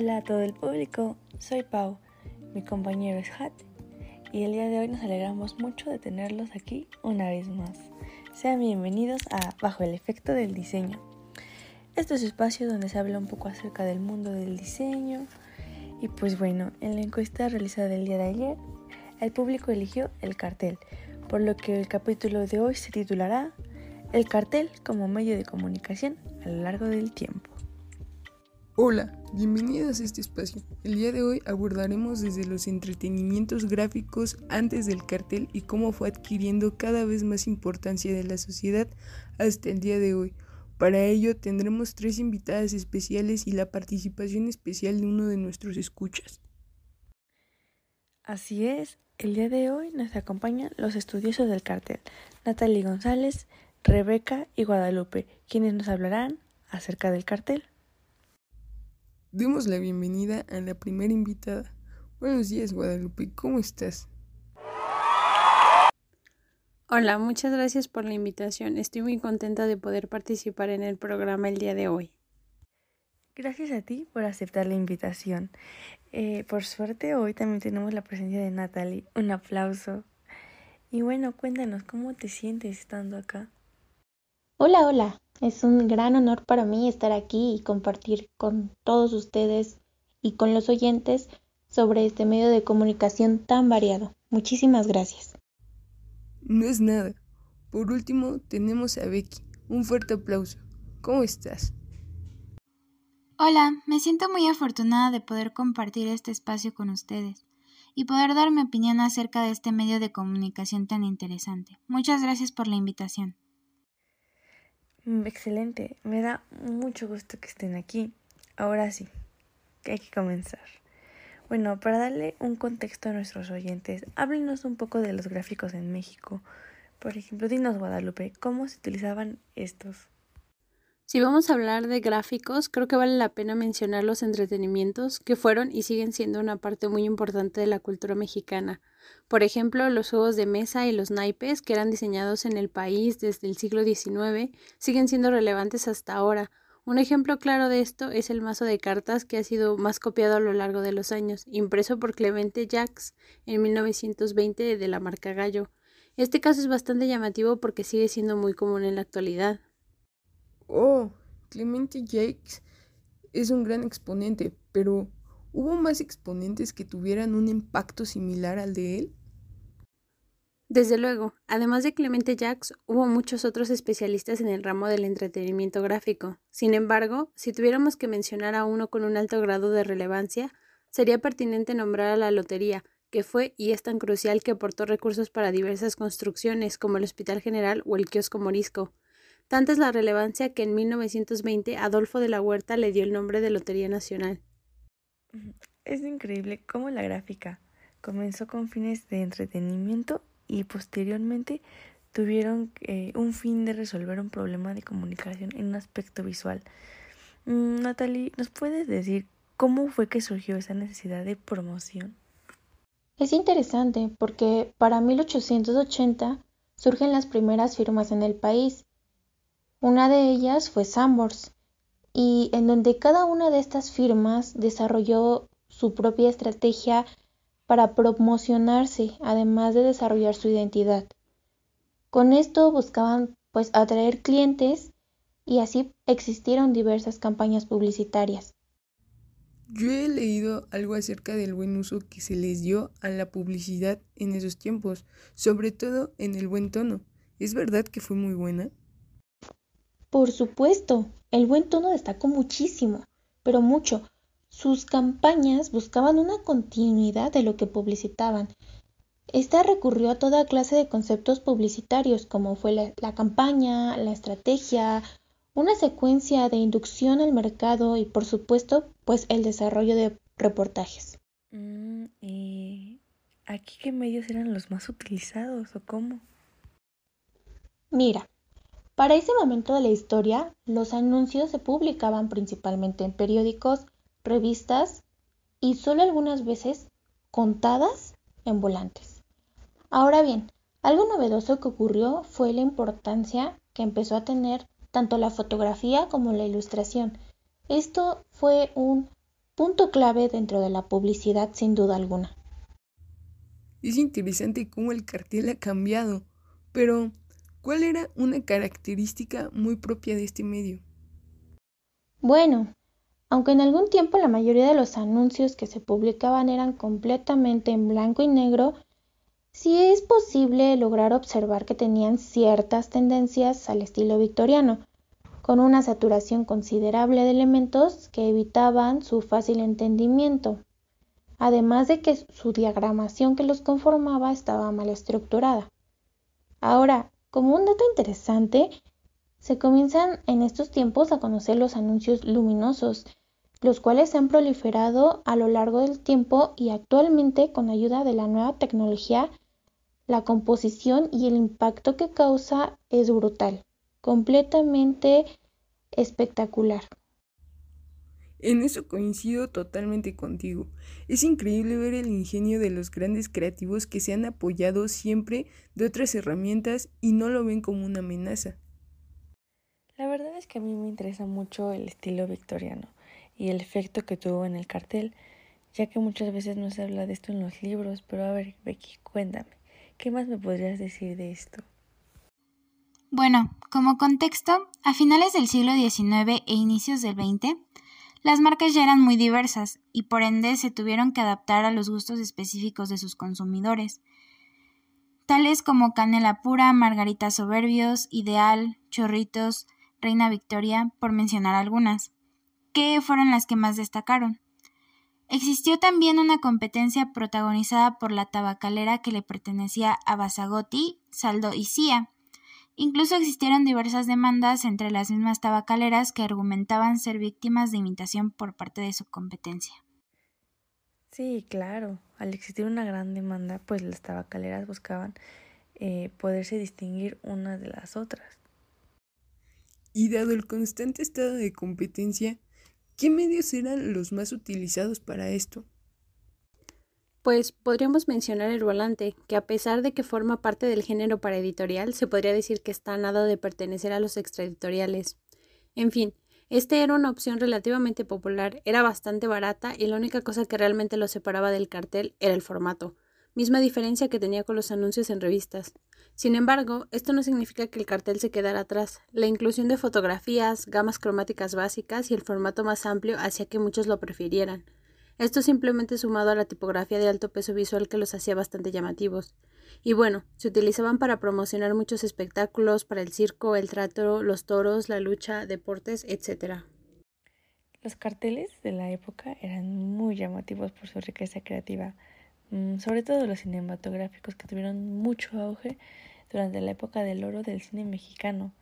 Hola a todo el público, soy Pau, mi compañero es Hat y el día de hoy nos alegramos mucho de tenerlos aquí una vez más. Sean bienvenidos a Bajo el efecto del diseño. Este es un espacio donde se habla un poco acerca del mundo del diseño y pues bueno, en la encuesta realizada el día de ayer, el público eligió el cartel, por lo que el capítulo de hoy se titulará El cartel como medio de comunicación a lo largo del tiempo. Hola, bienvenidos a este espacio. El día de hoy abordaremos desde los entretenimientos gráficos antes del cartel y cómo fue adquiriendo cada vez más importancia de la sociedad hasta el día de hoy. Para ello tendremos tres invitadas especiales y la participación especial de uno de nuestros escuchas. Así es, el día de hoy nos acompañan los estudiosos del cartel, Natalie González, Rebeca y Guadalupe, quienes nos hablarán acerca del cartel. Demos la bienvenida a la primera invitada. Buenos días, Guadalupe, ¿cómo estás? Hola, muchas gracias por la invitación. Estoy muy contenta de poder participar en el programa el día de hoy. Gracias a ti por aceptar la invitación. Eh, por suerte, hoy también tenemos la presencia de Natalie. Un aplauso. Y bueno, cuéntanos, ¿cómo te sientes estando acá? Hola, hola. Es un gran honor para mí estar aquí y compartir con todos ustedes y con los oyentes sobre este medio de comunicación tan variado. Muchísimas gracias. No es nada. Por último, tenemos a Becky. Un fuerte aplauso. ¿Cómo estás? Hola, me siento muy afortunada de poder compartir este espacio con ustedes y poder dar mi opinión acerca de este medio de comunicación tan interesante. Muchas gracias por la invitación. Mm, excelente, me da mucho gusto que estén aquí. Ahora sí, hay que comenzar. Bueno, para darle un contexto a nuestros oyentes, háblenos un poco de los gráficos en México. Por ejemplo, dinos Guadalupe, ¿cómo se utilizaban estos? Si vamos a hablar de gráficos, creo que vale la pena mencionar los entretenimientos que fueron y siguen siendo una parte muy importante de la cultura mexicana. Por ejemplo, los juegos de mesa y los naipes, que eran diseñados en el país desde el siglo XIX, siguen siendo relevantes hasta ahora. Un ejemplo claro de esto es el mazo de cartas que ha sido más copiado a lo largo de los años, impreso por Clemente Jacques en 1920 de la marca Gallo. Este caso es bastante llamativo porque sigue siendo muy común en la actualidad. Oh, Clemente Jacques es un gran exponente, pero ¿hubo más exponentes que tuvieran un impacto similar al de él? Desde luego, además de Clemente Jacques, hubo muchos otros especialistas en el ramo del entretenimiento gráfico. Sin embargo, si tuviéramos que mencionar a uno con un alto grado de relevancia, sería pertinente nombrar a la lotería, que fue y es tan crucial que aportó recursos para diversas construcciones como el Hospital General o el Kiosco Morisco. Tanta es la relevancia que en 1920 Adolfo de la Huerta le dio el nombre de Lotería Nacional. Es increíble cómo la gráfica comenzó con fines de entretenimiento y posteriormente tuvieron eh, un fin de resolver un problema de comunicación en un aspecto visual. Mm, Natalie, ¿nos puedes decir cómo fue que surgió esa necesidad de promoción? Es interesante porque para 1880 surgen las primeras firmas en el país una de ellas fue Sambors, y en donde cada una de estas firmas desarrolló su propia estrategia para promocionarse, además de desarrollar su identidad. Con esto buscaban pues atraer clientes y así existieron diversas campañas publicitarias. Yo he leído algo acerca del buen uso que se les dio a la publicidad en esos tiempos, sobre todo en el buen tono. ¿Es verdad que fue muy buena? Por supuesto, el buen tono destacó muchísimo, pero mucho. Sus campañas buscaban una continuidad de lo que publicitaban. Esta recurrió a toda clase de conceptos publicitarios, como fue la, campaña, la estrategia, una secuencia de inducción al mercado y, por supuesto, pues el desarrollo de reportajes. Mm, ¿Y aquí qué medios eran los más utilizados o cómo? Mira, para ese momento de la historia, los anuncios se publicaban principalmente en periódicos, revistas y solo algunas veces contadas en volantes. Ahora bien, algo novedoso que ocurrió fue la importancia que empezó a tener tanto la fotografía como la ilustración. Esto fue un punto clave dentro de la publicidad sin duda alguna. Es interesante cómo el cartel ha cambiado, pero ¿cuál era una característica muy propia de este medio? Bueno, aunque en algún tiempo la mayoría de los anuncios que se publicaban eran completamente en blanco y negro, sí es posible lograr observar que tenían ciertas tendencias al estilo victoriano, con una saturación considerable de elementos que evitaban su fácil entendimiento, además de que su diagramación que los conformaba estaba mal estructurada. Ahora, como un dato interesante, se comienzan en estos tiempos a conocer los anuncios luminosos, los cuales se han proliferado a lo largo del tiempo y actualmente con ayuda de la nueva tecnología, la composición y el impacto que causa es brutal completamente espectacular. En eso coincido totalmente contigo. Es increíble ver el ingenio de los grandes creativos que se han apoyado siempre de otras herramientas y no lo ven como una amenaza. La verdad es que a mí me interesa mucho el estilo victoriano y el efecto que tuvo en el cartel, ya que muchas veces no se habla de esto en los libros, pero a ver, Becky, cuéntame, ¿qué más me podrías decir de esto? Bueno, como contexto, a finales del siglo XIX e inicios del XX, las marcas ya eran muy diversas y por ende se tuvieron que adaptar a los gustos específicos de sus consumidores, tales como Canela Pura, Margarita Soberbios, Ideal, Chorritos, Reina Victoria, por mencionar algunas, que fueron las que más destacaron. Existió también una competencia protagonizada por la tabacalera que le pertenecía a Basagotti, Saldo y Cia, Incluso existieron diversas demandas entre las mismas tabacaleras que argumentaban ser víctimas de imitación por parte de su competencia. Sí, claro. Al existir una gran demanda, pues las tabacaleras buscaban eh, poderse distinguir una de las otras. Y dado el constante estado de competencia, ¿qué medios eran los más utilizados para esto? Pues podríamos mencionar el volante, que a pesar de que forma parte del género para editorial, se podría decir que está nada de pertenecer a los extraeditoriales. En fin, este era una opción relativamente popular, era bastante barata y la única cosa que realmente lo separaba del cartel era el formato, misma diferencia que tenía con los anuncios en revistas. Sin embargo, esto no significa que el cartel se quedara atrás. La inclusión de fotografías, gamas cromáticas básicas y el formato más amplio hacía que muchos lo prefirieran. Esto simplemente sumado a la tipografía de alto peso visual que los hacía bastante llamativos. Y bueno, se utilizaban para promocionar muchos espectáculos, para el circo, el trato, los toros, la lucha, deportes, etc. Los carteles de la época eran muy llamativos por su riqueza creativa, mm, sobre todo los cinematográficos que tuvieron mucho auge durante la época del oro del cine mexicano,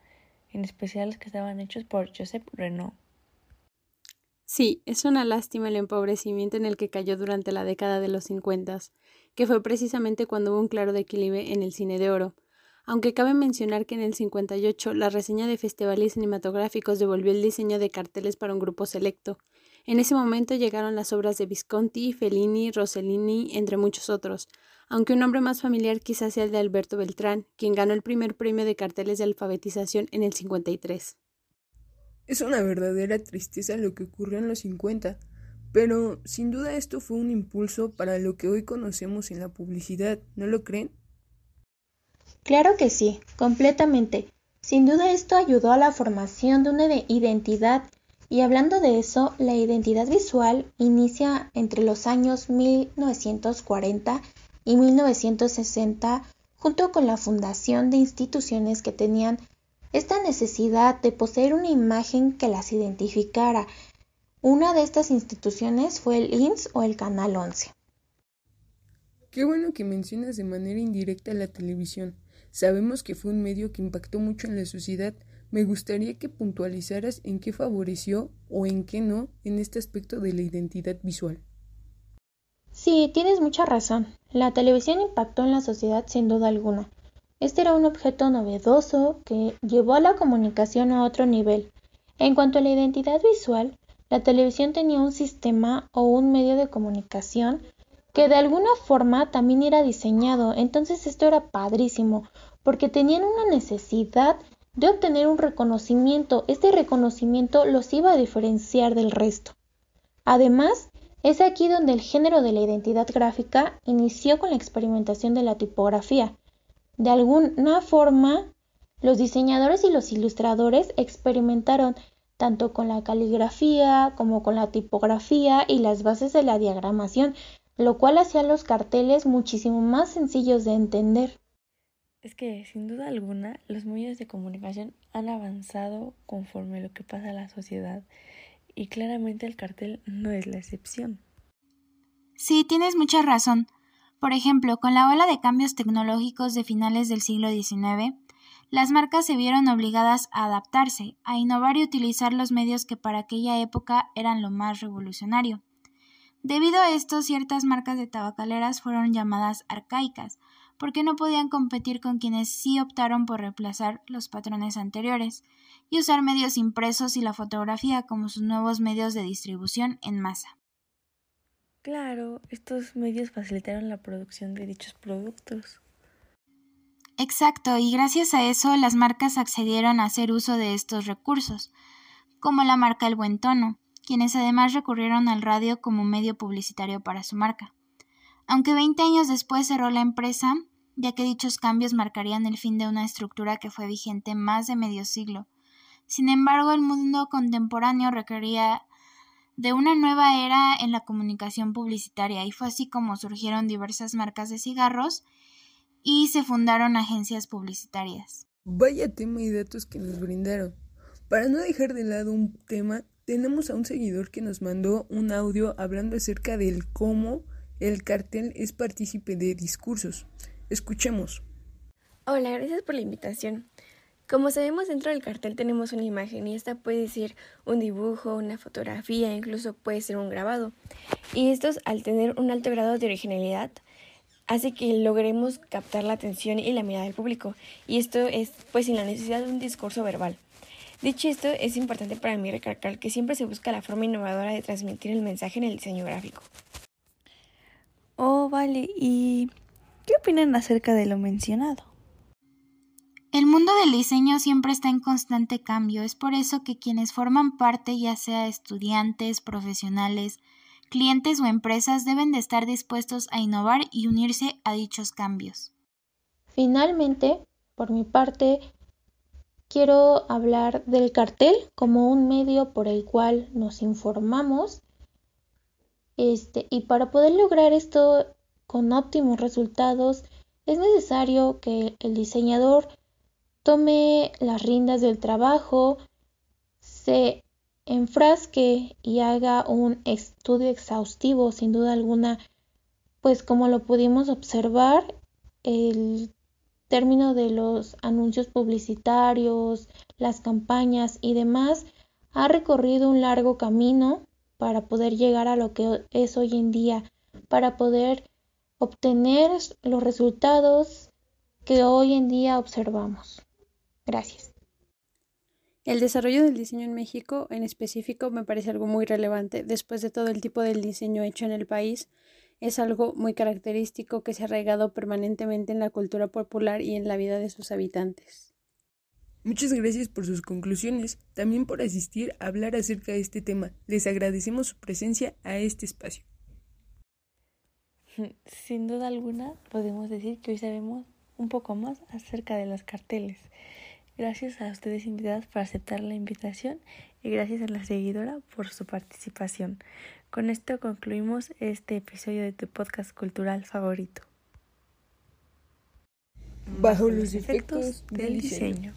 en especial los que estaban hechos por Joseph Renault. Sí, es una lástima el empobrecimiento en el que cayó durante la década de los 50, que fue precisamente cuando hubo un claro declive en el cine de oro. Aunque cabe mencionar que en el 58 la reseña de festivales cinematográficos devolvió el diseño de carteles para un grupo selecto. En ese momento llegaron las obras de Visconti, Fellini, Rossellini, entre muchos otros, aunque un nombre más familiar quizás sea el de Alberto Beltrán, quien ganó el primer premio de carteles de alfabetización en el 53. Es una verdadera tristeza lo que ocurrió en los 50, pero sin duda esto fue un impulso para lo que hoy conocemos en la publicidad, ¿no lo creen? Claro que sí, completamente. Sin duda esto ayudó a la formación de una identidad y hablando de eso, la identidad visual inicia entre los años 1940 y 1960 junto con la fundación de instituciones que tenían esta necesidad de poseer una imagen que las identificara. Una de estas instituciones fue el INS o el Canal 11. Qué bueno que mencionas de manera indirecta la televisión. Sabemos que fue un medio que impactó mucho en la sociedad. Me gustaría que puntualizaras en qué favoreció o en qué no en este aspecto de la identidad visual. Sí, tienes mucha razón. La televisión impactó en la sociedad sin duda alguna. Este era un objeto novedoso que llevó a la comunicación a otro nivel. En cuanto a la identidad visual, la televisión tenía un sistema o un medio de comunicación que de alguna forma también era diseñado. Entonces esto era padrísimo, porque tenían una necesidad de obtener un reconocimiento. Este reconocimiento los iba a diferenciar del resto. Además, es aquí donde el género de la identidad gráfica inició con la experimentación de la tipografía. De alguna forma, los diseñadores y los ilustradores experimentaron tanto con la caligrafía como con la tipografía y las bases de la diagramación, lo cual hacía los carteles muchísimo más sencillos de entender. Es que, sin duda alguna, los medios de comunicación han avanzado conforme lo que pasa a la sociedad y claramente el cartel no es la excepción. Sí, tienes mucha razón. Por ejemplo, con la ola de cambios tecnológicos de finales del siglo XIX, las marcas se vieron obligadas a adaptarse, a innovar y utilizar los medios que para aquella época eran lo más revolucionario. Debido a esto, ciertas marcas de tabacaleras fueron llamadas arcaicas, porque no podían competir con quienes sí optaron por reemplazar los patrones anteriores y usar medios impresos y la fotografía como sus nuevos medios de distribución en masa. Claro, estos medios facilitaron la producción de dichos productos. Exacto, y gracias a eso las marcas accedieron a hacer uso de estos recursos, como la marca El Buen Tono, quienes además recurrieron al radio como medio publicitario para su marca. Aunque 20 años después cerró la empresa, ya que dichos cambios marcarían el fin de una estructura que fue vigente más de medio siglo. Sin embargo, el mundo contemporáneo requería de una nueva era en la comunicación publicitaria y fue así como surgieron diversas marcas de cigarros y se fundaron agencias publicitarias. Vaya tema y datos que nos brindaron. Para no dejar de lado un tema, tenemos a un seguidor que nos mandó un audio hablando acerca del cómo el cartel es partícipe de discursos. Escuchemos. Hola, gracias por la invitación. Como sabemos, dentro del cartel tenemos una imagen y esta puede ser un dibujo, una fotografía, incluso puede ser un grabado. Y estos, al tener un alto grado de originalidad, hace que logremos captar la atención y la mirada del público, y esto es pues sin la necesidad de un discurso verbal. Dicho esto, es importante para mí recalcar que siempre se busca la forma innovadora de transmitir el mensaje en el diseño gráfico. Oh, vale, ¿y qué opinan acerca de lo mencionado? El mundo del diseño siempre está en constante cambio, es por eso que quienes forman parte, ya sea estudiantes, profesionales, clientes o empresas deben de estar dispuestos a innovar y unirse a dichos cambios. Finalmente, por mi parte, quiero hablar del cartel como un medio por el cual nos informamos este, y para poder lograr esto con óptimos resultados es necesario que el diseñador tome las riendas del trabajo, se enfrasque y haga un estudio exhaustivo, sin duda alguna, pues como lo pudimos observar, el término de los anuncios publicitarios, las campañas y demás, ha recorrido un largo camino para poder llegar a lo que es hoy en día, para poder obtener los resultados que hoy en día observamos. Gracias. El desarrollo del diseño en México en específico me parece algo muy relevante. Después de todo el tipo del diseño hecho en el país, es algo muy característico que se ha arraigado permanentemente en la cultura popular y en la vida de sus habitantes. Muchas gracias por sus conclusiones, también por asistir a hablar acerca de este tema. Les agradecemos su presencia a este espacio. Sin duda alguna, podemos decir que hoy sabemos un poco más acerca de los carteles. Gracias a ustedes invitadas por aceptar la invitación y gracias a la seguidora por su participación. Con esto concluimos este episodio de tu podcast cultural favorito. Bajo los efectos del diseño.